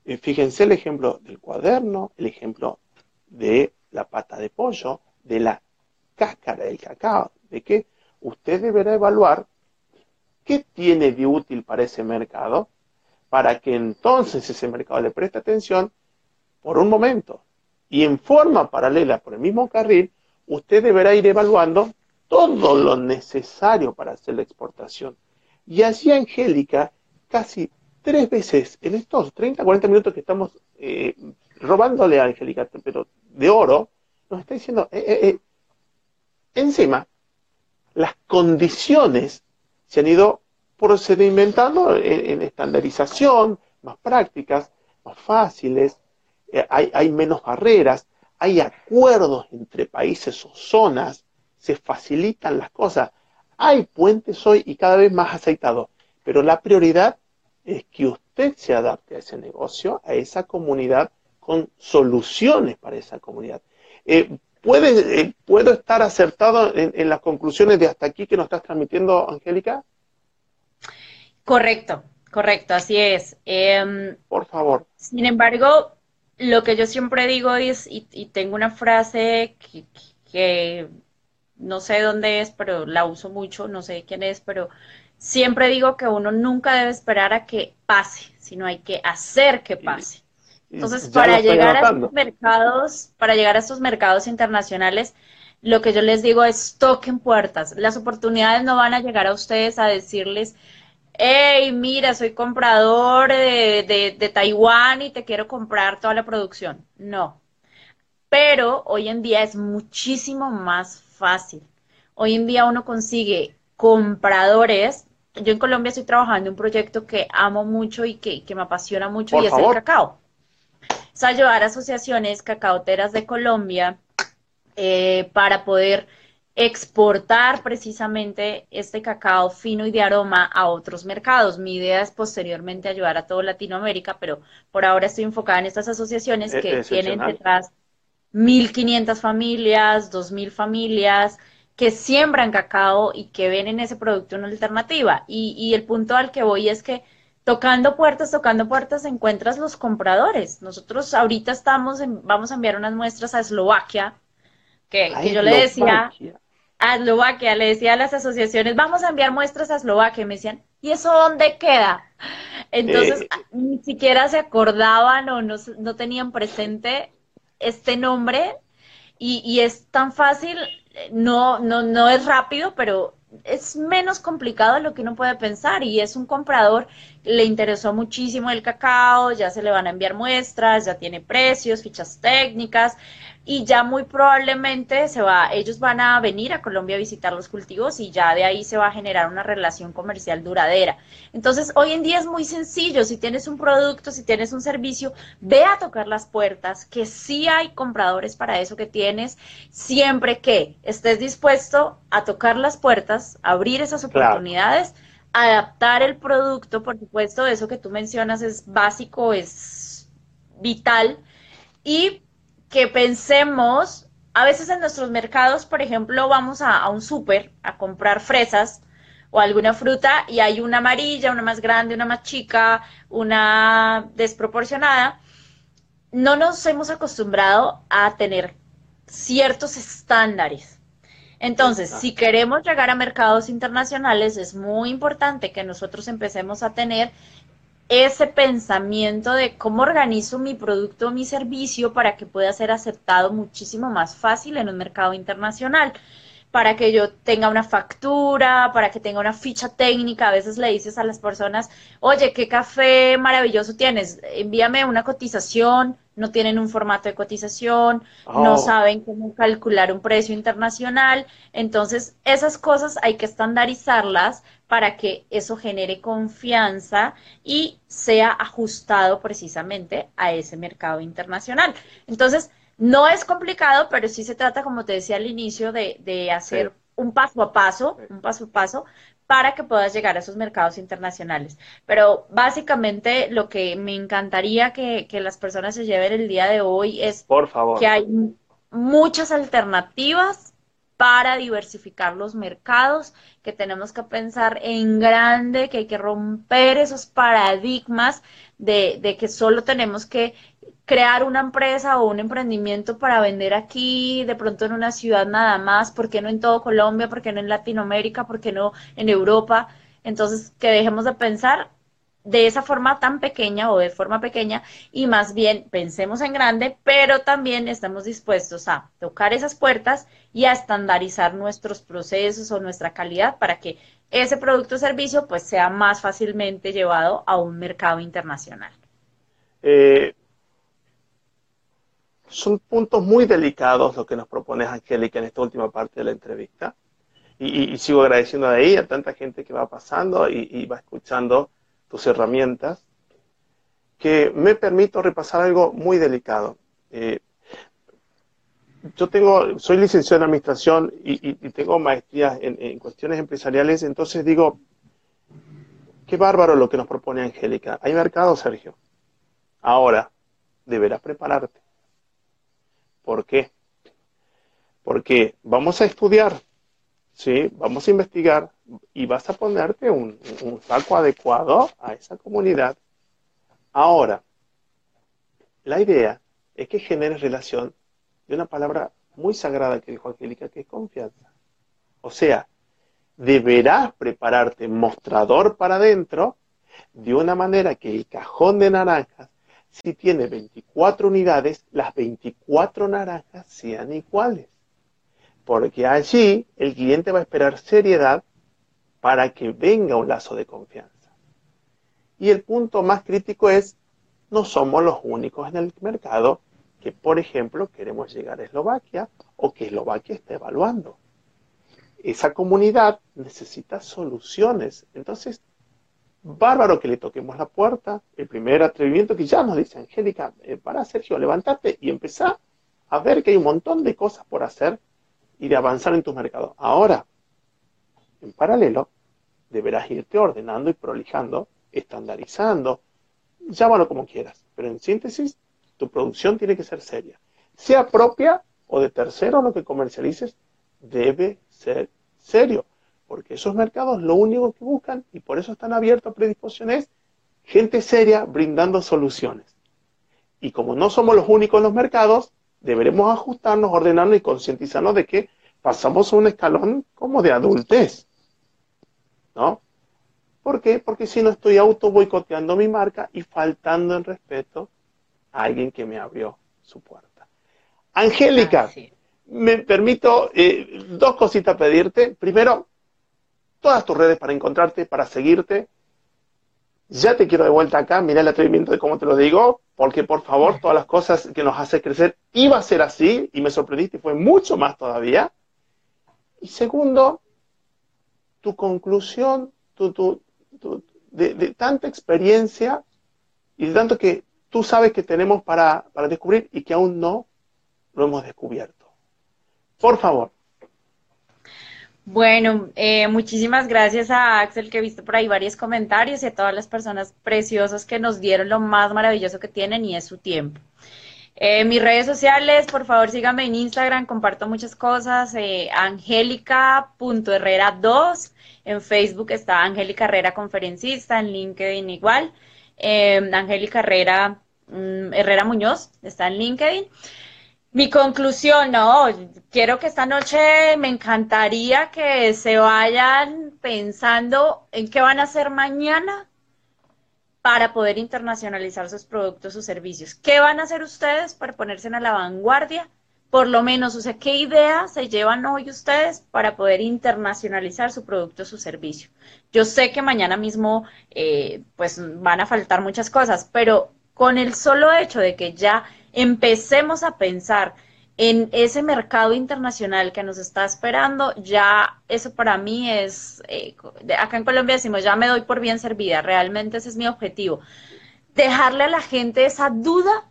Eh, fíjense el ejemplo del cuaderno, el ejemplo de la pata de pollo, de la cáscara del cacao, de que usted deberá evaluar qué tiene de útil para ese mercado, para que entonces ese mercado le preste atención por un momento. Y en forma paralela, por el mismo carril, usted deberá ir evaluando todo lo necesario para hacer la exportación. Y así Angélica, casi tres veces en estos 30, 40 minutos que estamos eh, robándole a Angélica, pero de oro, nos está diciendo, eh, eh, encima, las condiciones se han ido procedimentando en, en estandarización, más prácticas, más fáciles, hay, hay menos barreras, hay acuerdos entre países o zonas, se facilitan las cosas. Hay puentes hoy y cada vez más aceitados, pero la prioridad es que usted se adapte a ese negocio, a esa comunidad, con soluciones para esa comunidad. Eh, ¿puede, eh, ¿Puedo estar acertado en, las conclusiones de hasta aquí que nos estás transmitiendo, Angélica? Correcto, correcto, así es. Em, Por favor. Sin embargo, lo que yo siempre digo es, y, tengo una frase que no sé dónde es, pero la uso mucho, no sé quién es, pero siempre digo que uno nunca debe esperar a que pase, sino hay que hacer que pase. Entonces, para llegar a estos mercados, para llegar a estos mercados internacionales, lo que yo les digo es toquen puertas. Las oportunidades no van a llegar a ustedes a decirles, hey, mira, soy comprador de, de Taiwán y te quiero comprar toda la producción. No. Pero hoy en día es muchísimo más fácil. Hoy en día uno consigue compradores. Yo en Colombia estoy trabajando en un proyecto que amo mucho y que, me apasiona mucho y es el cacao. Es ayudar a asociaciones cacaoteras de Colombia eh, para poder exportar precisamente este cacao fino y de aroma a otros mercados. Mi idea es posteriormente ayudar a toda Latinoamérica, pero por ahora estoy enfocada en estas asociaciones e-, que tienen detrás 1.500 familias, 2.000 familias que siembran cacao y que ven en ese producto una alternativa. Y, el punto al que voy es que tocando puertas, tocando puertas, encuentras los compradores. Nosotros ahorita estamos, vamos a enviar unas muestras a Eslovaquia, que, yo le decía a Eslovaquia, le decía a las asociaciones, vamos a enviar muestras a Eslovaquia, y me decían, ¿y eso dónde queda? Entonces, eh, ni siquiera se acordaban o no, no tenían presente este nombre y, es tan fácil, no, no, no es rápido, pero es menos complicado de lo que uno puede pensar. Y es un comprador, le interesó muchísimo el cacao, ya se le van a enviar muestras, ya tiene precios, fichas técnicas, y ya muy probablemente se va, ellos van a venir a Colombia a visitar los cultivos y ya de ahí se va a generar una relación comercial duradera. Entonces, hoy en día es muy sencillo, si tienes un producto, si tienes un servicio, ve a tocar las puertas, que sí hay compradores para eso que tienes, siempre que estés dispuesto a tocar las puertas, abrir esas oportunidades, adaptar el producto, por supuesto, eso que tú mencionas es básico, es vital y que pensemos, a veces en nuestros mercados, por ejemplo, vamos a, un súper a comprar fresas o alguna fruta y hay una amarilla, una más grande, una más chica, una desproporcionada. No nos hemos acostumbrado a tener ciertos estándares. Entonces, si queremos llegar a mercados internacionales, es muy importante que nosotros empecemos a tener ese pensamiento de cómo organizo mi producto o mi servicio para que pueda ser aceptado muchísimo más fácil en un mercado internacional para que yo tenga una factura, para que tenga una ficha técnica. A veces le dices a las personas, oye, qué café maravilloso tienes, envíame una cotización, no tienen un formato de cotización, no oh. saben cómo calcular un precio internacional. Entonces, esas cosas hay que estandarizarlas para que eso genere confianza y sea ajustado precisamente a ese mercado internacional. Entonces, no es complicado, pero sí se trata, como te decía al inicio, de, hacer un paso a paso, un paso a paso, para que puedas llegar a esos mercados internacionales. Pero básicamente lo que me encantaría que, las personas se lleven el día de hoy es Por favor. que hay muchas alternativas para diversificar los mercados, que tenemos que pensar en grande, que hay que romper esos paradigmas de, de que solo tenemos que crear una empresa o un emprendimiento para vender aquí, de pronto en una ciudad nada más, ¿por qué no en todo Colombia? ¿Por qué no en Latinoamérica? ¿Por qué no en Europa? Entonces, que dejemos de pensar de esa forma tan pequeña o de forma pequeña y más bien pensemos en grande, pero también estamos dispuestos a tocar esas puertas y a estandarizar nuestros procesos o nuestra calidad para que ese producto o servicio pues sea más fácilmente llevado a un mercado internacional. Eh, son puntos muy delicados lo que nos propone Angélica en esta última parte de la entrevista. Y, sigo agradeciendo de ahí a tanta gente que va pasando y, va escuchando tus herramientas, que me permito repasar algo muy delicado. Eh, yo tengo, soy licenciado en administración y, tengo maestrías en, en, cuestiones empresariales, entonces digo, qué bárbaro lo que nos propone Angélica. Hay mercado, Sergio. Ahora, deberás prepararte. ¿Por qué? Porque vamos a estudiar, ¿sí? Vamos a investigar y vas a ponerte un, saco adecuado a esa comunidad. Ahora, la idea es que generes relación de una palabra muy sagrada que dijo Angélica, que es confianza. O sea, deberás prepararte mostrador para adentro de una manera que el cajón de naranjas si tiene 24 unidades, las 24 naranjas sean iguales. Porque allí el cliente va a esperar seriedad para que venga un lazo de confianza. Y el punto más crítico es, no somos los únicos en el mercado que, por ejemplo, queremos llegar a Eslovaquia o que Eslovaquia está evaluando. Esa comunidad necesita soluciones. Entonces, bárbaro que le toquemos la puerta, el primer atrevimiento que ya nos dice Angélica, eh, para Sergio, levántate y empezá a ver que hay un montón de cosas por hacer y de avanzar en tus mercados. Ahora, en paralelo, deberás irte ordenando y prolijando, estandarizando, llámalo como quieras, pero en síntesis, tu producción tiene que ser seria. Sea propia o de tercero lo que comercialices, debe ser serio porque esos mercados lo único que buscan, y por eso están abiertos a predisposiciones, gente seria brindando soluciones. Y como no somos los únicos en los mercados, deberemos ajustarnos, ordenarnos y concientizarnos de que pasamos un escalón como de adultez. ¿No? ¿Por qué? Porque si no estoy auto boicoteando mi marca y faltando el respeto a alguien que me abrió su puerta. Angélica, me permito eh, dos cositas pedirte. Primero, todas tus redes para encontrarte, para seguirte. Ya te quiero de vuelta acá, mira el atrevimiento de cómo te lo digo, porque por favor, todas las cosas que nos hace crecer iba a ser así y me sorprendiste y fue mucho más todavía. Y segundo, tu conclusión tu, de, tanta experiencia y de tanto que tú sabes que tenemos para, para descubrir y que aún no lo hemos descubierto. Por favor, bueno, eh, muchísimas gracias a Axel que he visto por ahí varios comentarios y a todas las personas preciosas que nos dieron lo más maravilloso que tienen y es su tiempo. Eh, mis redes sociales, por favor síganme en Instagram, comparto muchas cosas, eh, angélica.herrera2, en Facebook está Angélica Herrera Conferencista, en LinkedIn igual, eh, Angélica Herrera, mm, Herrera Muñoz está en LinkedIn. Mi conclusión, no, quiero que esta noche me encantaría que se vayan pensando en qué van a hacer mañana para poder internacionalizar sus productos o servicios. ¿Qué van a hacer ustedes para ponerse a la vanguardia? Por lo menos, o sea, ¿qué idea se llevan hoy ustedes para poder internacionalizar su producto su servicio? Yo sé que mañana mismo, eh, pues, van a faltar muchas cosas, pero con el solo hecho de que ya empecemos a pensar en ese mercado internacional que nos está esperando, ya eso para mí es, eh, acá en Colombia decimos, ya me doy por bien servida, realmente ese es mi objetivo. Dejarle a la gente esa duda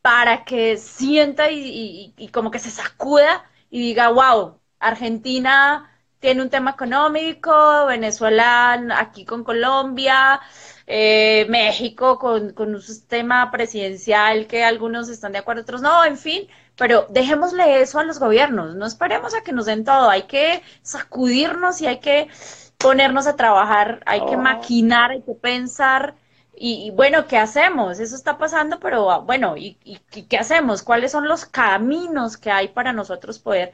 para que sienta y, como que se sacuda y diga, wow, Argentina tiene un tema económico, Venezuela aquí con Colombia, eh, México con, un sistema presidencial que algunos están de acuerdo, otros no, en fin, pero dejémosle eso a los gobiernos, no esperemos a que nos den todo, hay que sacudirnos y hay que ponernos a trabajar, hay que oh. maquinar, hay que pensar. Y, bueno, ¿qué hacemos? Eso está pasando, pero ah, bueno, ¿y, qué hacemos? ¿Cuáles son los caminos que hay para nosotros poder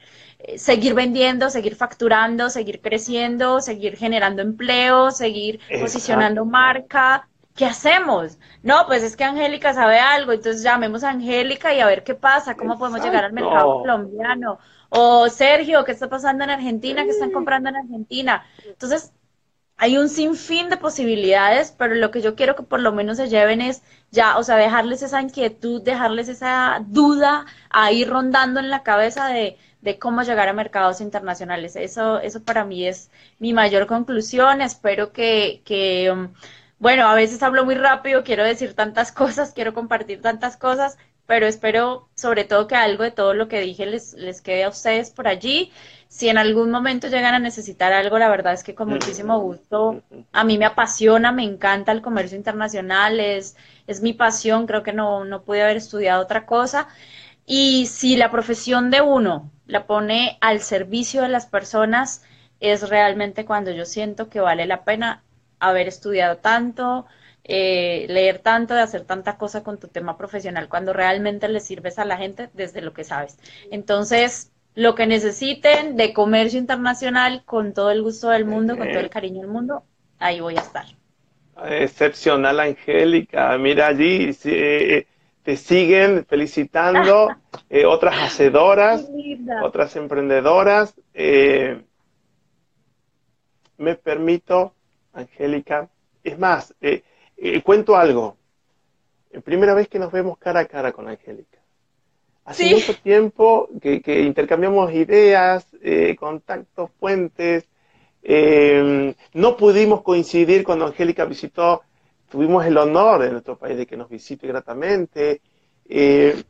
seguir vendiendo, seguir facturando, seguir creciendo, seguir generando empleo, seguir posicionando marca? ¿Qué hacemos? No, pues es que Angélica sabe algo, entonces llamemos a Angélica y a ver qué pasa, cómo podemos llegar al mercado colombiano. O Sergio, ¿qué está pasando en Argentina? ¿Qué están comprando en Argentina? Entonces, hay un sinfín de posibilidades, pero lo que yo quiero que por lo menos se lleven es ya, o sea, dejarles esa inquietud, dejarles esa duda ahí rondando en la cabeza de, de cómo llegar a mercados internacionales. Eso, eso para mí es mi mayor conclusión. Espero que, que um, bueno, a veces hablo muy rápido, quiero decir tantas *laughs* cosas, quiero compartir tantas cosas, pero espero sobre todo que algo de todo lo que dije les, les quede a ustedes por allí. Si en algún momento llegan a necesitar algo, la verdad es que con muchísimo gusto, a mí me apasiona, me encanta el comercio internacional, es, es mi pasión, creo que no, no pude haber estudiado otra cosa. Y si la profesión de uno la pone al servicio de las personas, es realmente cuando yo siento que vale la pena haber estudiado tanto, eh, leer tanto, de hacer tanta cosa con tu tema profesional, cuando realmente le sirves a la gente desde lo que sabes. Entonces, lo que necesiten de comercio internacional, con todo el gusto del mundo, con todo el cariño del mundo, ahí voy a estar. Excepcional, Angélica. Mira allí, eh, te siguen felicitando *laughs* eh, otras hacedoras, otras emprendedoras. me permito, Angélica, es más, eh, cuento algo. Primera vez que nos vemos cara a cara con Angélica. Hace mucho tiempo que, intercambiamos ideas, eh, contactos, fuentes. Em, no pudimos coincidir cuando Angélica visitó, tuvimos el honor en nuestro país de que nos visite gratamente. Eh,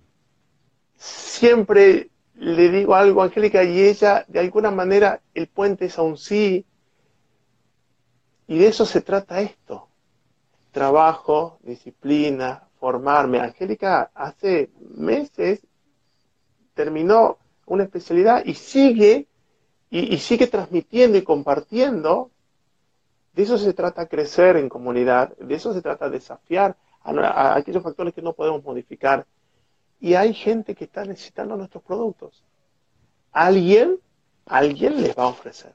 siempre le digo algo a Angélica y ella, de alguna manera, el puente es a un sí. Y de eso se trata esto trabajo, disciplina, formarme. Angélica hace meses terminó una especialidad y sigue y, sigue transmitiendo y compartiendo. De eso se trata crecer en comunidad, de eso se trata desafiar a, aquellos factores que no podemos modificar. Y hay gente que está necesitando nuestros productos. Alguien, alguien les va a ofrecer.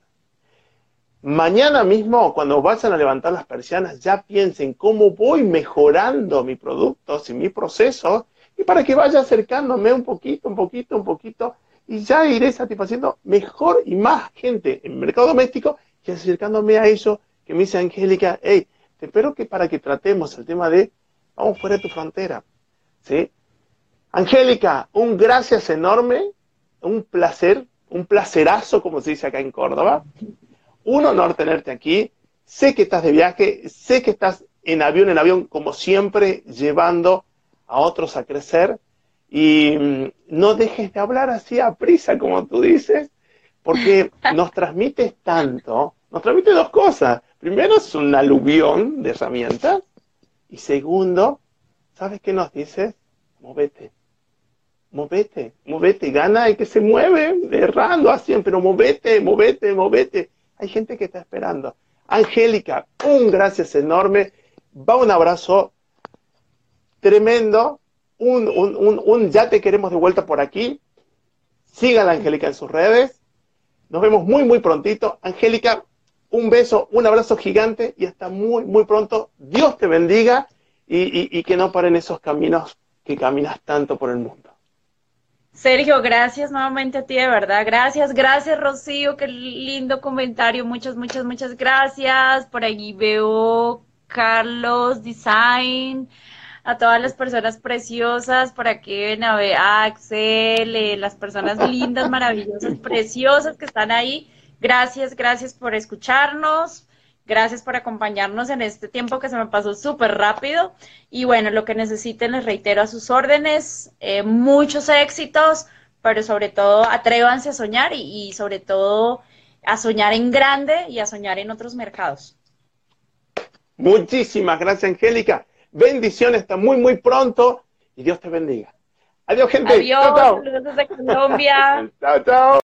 Mañana mismo, cuando vayan a levantar las persianas, ya piensen cómo voy mejorando mi producto y mi proceso, y para que vaya acercándome un poquito, un poquito, un poquito, y ya iré satisfaciendo mejor y más gente en el mercado doméstico y acercándome a eso que me dice Angélica, hey, te espero que para que tratemos el tema de vamos fuera de tu frontera. ¿Sí? Angélica, un gracias enorme, un placer, un placerazo, como se dice acá en Córdoba un honor tenerte aquí. Sé que estás de viaje, sé que estás en avión, en avión, como siempre, llevando a otros a crecer. Y mm, no dejes de hablar así a prisa, como tú dices, porque *laughs* nos transmites tanto, nos transmite dos cosas. Primero, es un aluvión de herramientas. Y segundo, ¿sabes qué nos dices? Movete. Movete, movete, gana el que se mueve, errando así, pero movete, movete, movete. Hay gente que está esperando. Angélica, un gracias enorme. Va un abrazo tremendo un, un, un, ya te queremos de vuelta por aquí. Sigan a Angélica en sus redes. Nos vemos muy, muy prontito. Angélica, un beso, un abrazo gigante y hasta muy, muy pronto. Dios te bendiga y, que no paren esos caminos que caminas tanto por el mundo. Sergio, gracias nuevamente a ti, de verdad. Gracias, gracias, Rocío. Qué lindo comentario. Muchas, muchas, muchas gracias. Por allí veo Carlos Design a todas las personas preciosas, por aquí ven a a Axel, eh, las personas lindas, maravillosas, preciosas que están ahí. Gracias, gracias por escucharnos. Gracias por acompañarnos en este tiempo que se me pasó súper rápido. Y bueno, lo que necesiten les reitero a sus órdenes. Eh, muchos éxitos, pero sobre todo atrévanse a soñar y, y sobre todo a soñar en grande y a soñar en otros mercados. Muchísimas gracias, Angélica. Bendiciones, hasta muy, muy pronto y Dios te bendiga. Adiós, gente. Adiós, saludos desde Colombia. *laughs* chao, chao.